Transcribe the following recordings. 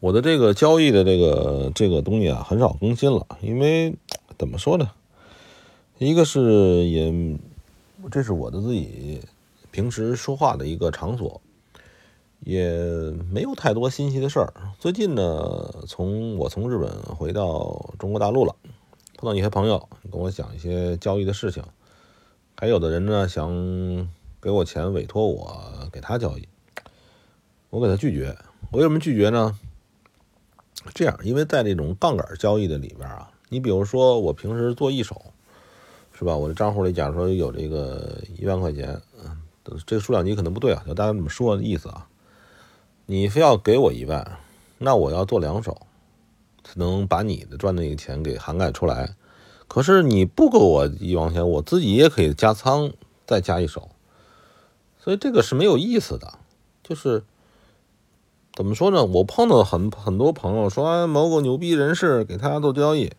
我的这个交易的这个这个东西啊，很少更新了，因为怎么说呢？一个是也，这是我的自己平时说话的一个场所，也没有太多新奇的事儿。最近呢，从我从日本回到中国大陆了，碰到一些朋友跟我讲一些交易的事情，还有的人呢想给我钱委托我给他交易，我给他拒绝。我为什么拒绝呢？这样，因为在这种杠杆交易的里边啊，你比如说我平时做一手，是吧？我的账户里假如说有这个一万块钱，嗯，这个数量级可能不对啊，就大家这么说的意思啊。你非要给我一万，那我要做两手，才能把你的赚的那个钱给涵盖出来。可是你不给我一万钱，我自己也可以加仓再加一手，所以这个是没有意思的，就是。怎么说呢？我碰到很很多朋友说某个牛逼人士给他做交易，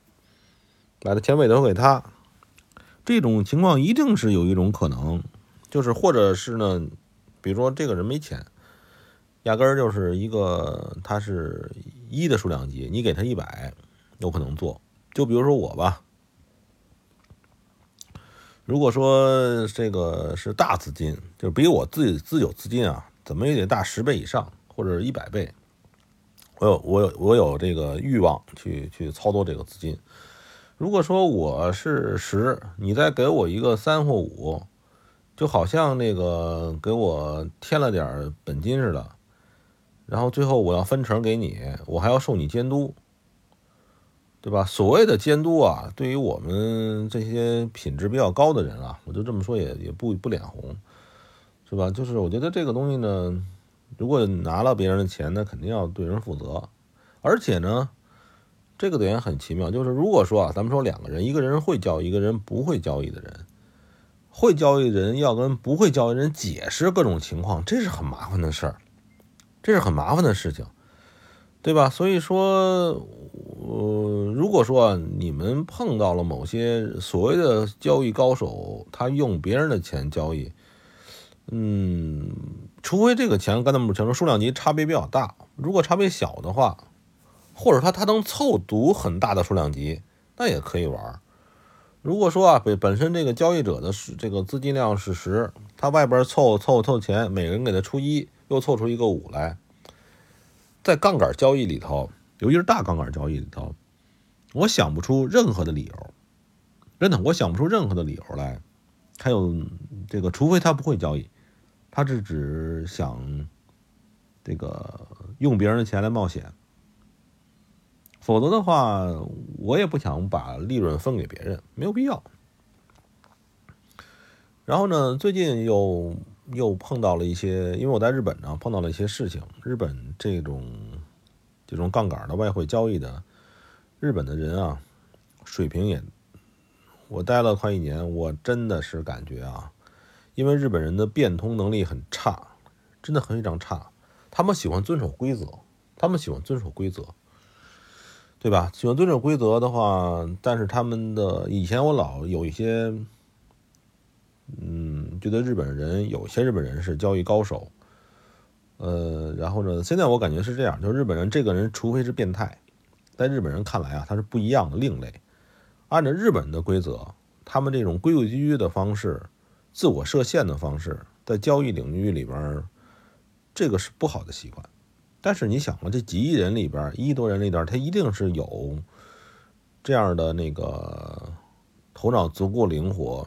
把他钱委托给他，这种情况一定是有一种可能，就是或者是呢，比如说这个人没钱，压根儿就是一个他是一的数量级，你给他一百，有可能做。就比如说我吧，如果说这个是大资金，就比我自己自有资金啊，怎么也得大十倍以上。或者一百倍，我有我有我有这个欲望去去操作这个资金。如果说我是十，你再给我一个三或五，就好像那个给我添了点本金似的，然后最后我要分成给你，我还要受你监督，对吧？所谓的监督啊，对于我们这些品质比较高的人啊，我就这么说也也不不脸红，是吧？就是我觉得这个东西呢。如果拿了别人的钱，那肯定要对人负责。而且呢，这个点很奇妙，就是如果说啊，咱们说两个人，一个人会交易，一个人不会交易的人，会交易人要跟不会交易人解释各种情况，这是很麻烦的事儿，这是很麻烦的事情，对吧？所以说，呃，如果说你们碰到了某些所谓的交易高手，他用别人的钱交易。嗯，除非这个钱跟他们钱说数量级差别比较大，如果差别小的话，或者他他能凑足很大的数量级，那也可以玩。如果说啊，本本身这个交易者的这个资金量是十，他外边凑凑凑钱，每个人给他出一，又凑出一个五来，在杠杆交易里头，尤其是大杠杆交易里头，我想不出任何的理由，真的，我想不出任何的理由来。还有这个，除非他不会交易。他是只想这个用别人的钱来冒险，否则的话，我也不想把利润分给别人，没有必要。然后呢，最近又又碰到了一些，因为我在日本呢，碰到了一些事情。日本这种这种杠杆的外汇交易的日本的人啊，水平也，我待了快一年，我真的是感觉啊。因为日本人的变通能力很差，真的很非常差。他们喜欢遵守规则，他们喜欢遵守规则，对吧？喜欢遵守规则的话，但是他们的以前我老有一些，嗯，觉得日本人有些日本人是交易高手，呃，然后呢，现在我感觉是这样，就是日本人这个人，除非是变态，在日本人看来啊，他是不一样的另类。按照日本的规则，他们这种规规矩矩的方式。自我设限的方式，在交易领域里边，这个是不好的习惯。但是你想啊，这几亿人里边，一亿多人里边，他一定是有这样的那个头脑足够灵活。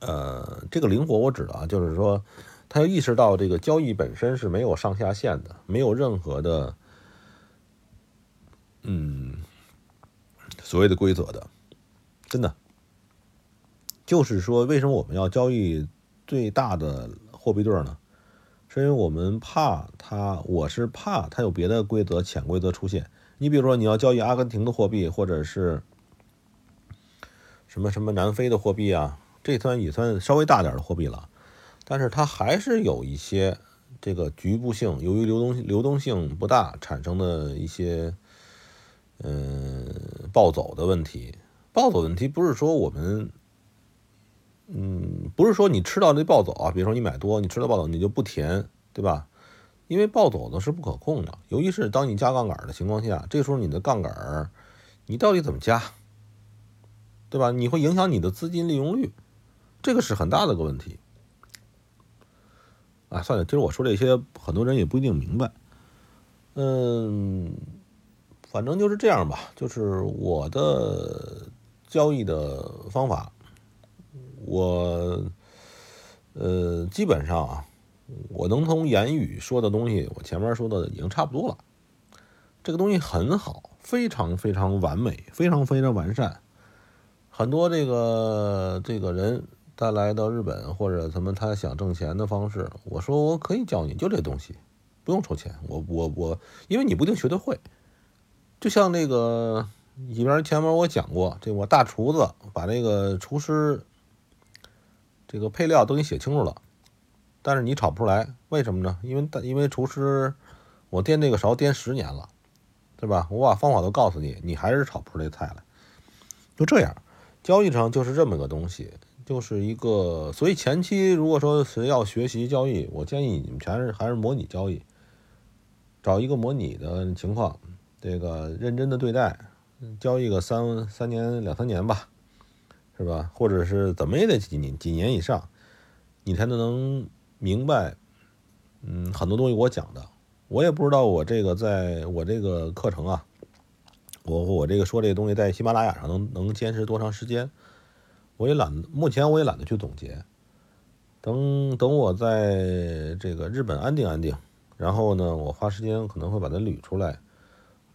呃，这个灵活我指的啊，就是说，他要意识到这个交易本身是没有上下限的，没有任何的，嗯，所谓的规则的，真的。就是说，为什么我们要交易最大的货币对呢？是因为我们怕它，我是怕它有别的规则、潜规则出现。你比如说，你要交易阿根廷的货币，或者是什么什么南非的货币啊，这算也算稍微大点的货币了。但是它还是有一些这个局部性，由于流动流动性不大产生的一些嗯暴走的问题。暴走问题不是说我们。嗯，不是说你吃到那暴走啊，比如说你买多，你吃到暴走你就不填，对吧？因为暴走的是不可控的，尤其是当你加杠杆的情况下，这时候你的杠杆你到底怎么加，对吧？你会影响你的资金利用率，这个是很大的个问题。啊，算了，其实我说这些，很多人也不一定明白。嗯，反正就是这样吧，就是我的交易的方法，我呃，基本上啊。我能从言语说的东西，我前面说的已经差不多了。这个东西很好，非常非常完美，非常非常完善。很多这个这个人他来到日本或者什么，他想挣钱的方式，我说我可以教你，就这东西，不用抽钱。我我我，因为你不一定学得会。就像那个里边前面我讲过，这我大厨子把那个厨师这个配料都给你写清楚了。但是你炒不出来，为什么呢？因为因为厨师，我颠这个勺颠十年了，对吧？我把方法都告诉你，你还是炒不出这菜来。就这样，交易上就是这么个东西，就是一个。所以前期如果说谁要学习交易，我建议你们全是还是模拟交易，找一个模拟的情况，这个认真的对待，交易个三三年两三年吧，是吧？或者是怎么也得几年几年以上，你才能能。明白，嗯，很多东西我讲的，我也不知道我这个在我这个课程啊，我我这个说这个东西在喜马拉雅上能能坚持多长时间，我也懒，目前我也懒得去总结。等等，我在这个日本安定安定，然后呢，我花时间可能会把它捋出来，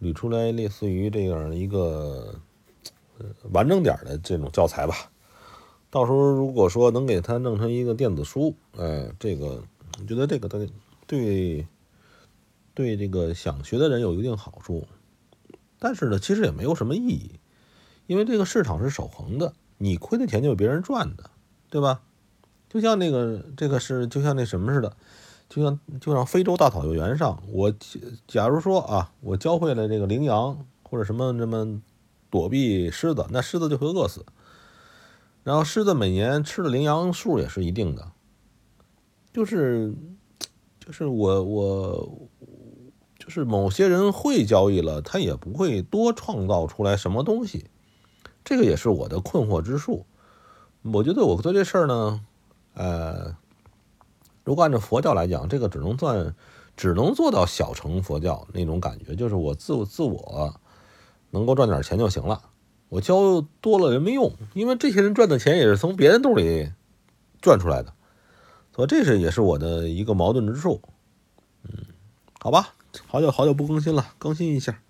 捋出来类似于这样一个完整点的这种教材吧。到时候如果说能给他弄成一个电子书，哎，这个我觉得这个对对对这个想学的人有一定好处，但是呢，其实也没有什么意义，因为这个市场是守恒的，你亏的钱就是别人赚的，对吧？就像那个这个是就像那什么似的，就像就像非洲大草原上，我假如说啊，我教会了这个羚羊或者什么什么躲避狮子，那狮子就会饿死。然后狮子每年吃的羚羊数也是一定的，就是，就是我我，就是某些人会交易了，他也不会多创造出来什么东西，这个也是我的困惑之处。我觉得我做这事儿呢，呃，如果按照佛教来讲，这个只能算，只能做到小乘佛教那种感觉，就是我自自我能够赚点钱就行了。我教多了也没用，因为这些人赚的钱也是从别人兜里赚出来的，所以这是也是我的一个矛盾之处。嗯，好吧，好久好久不更新了，更新一下。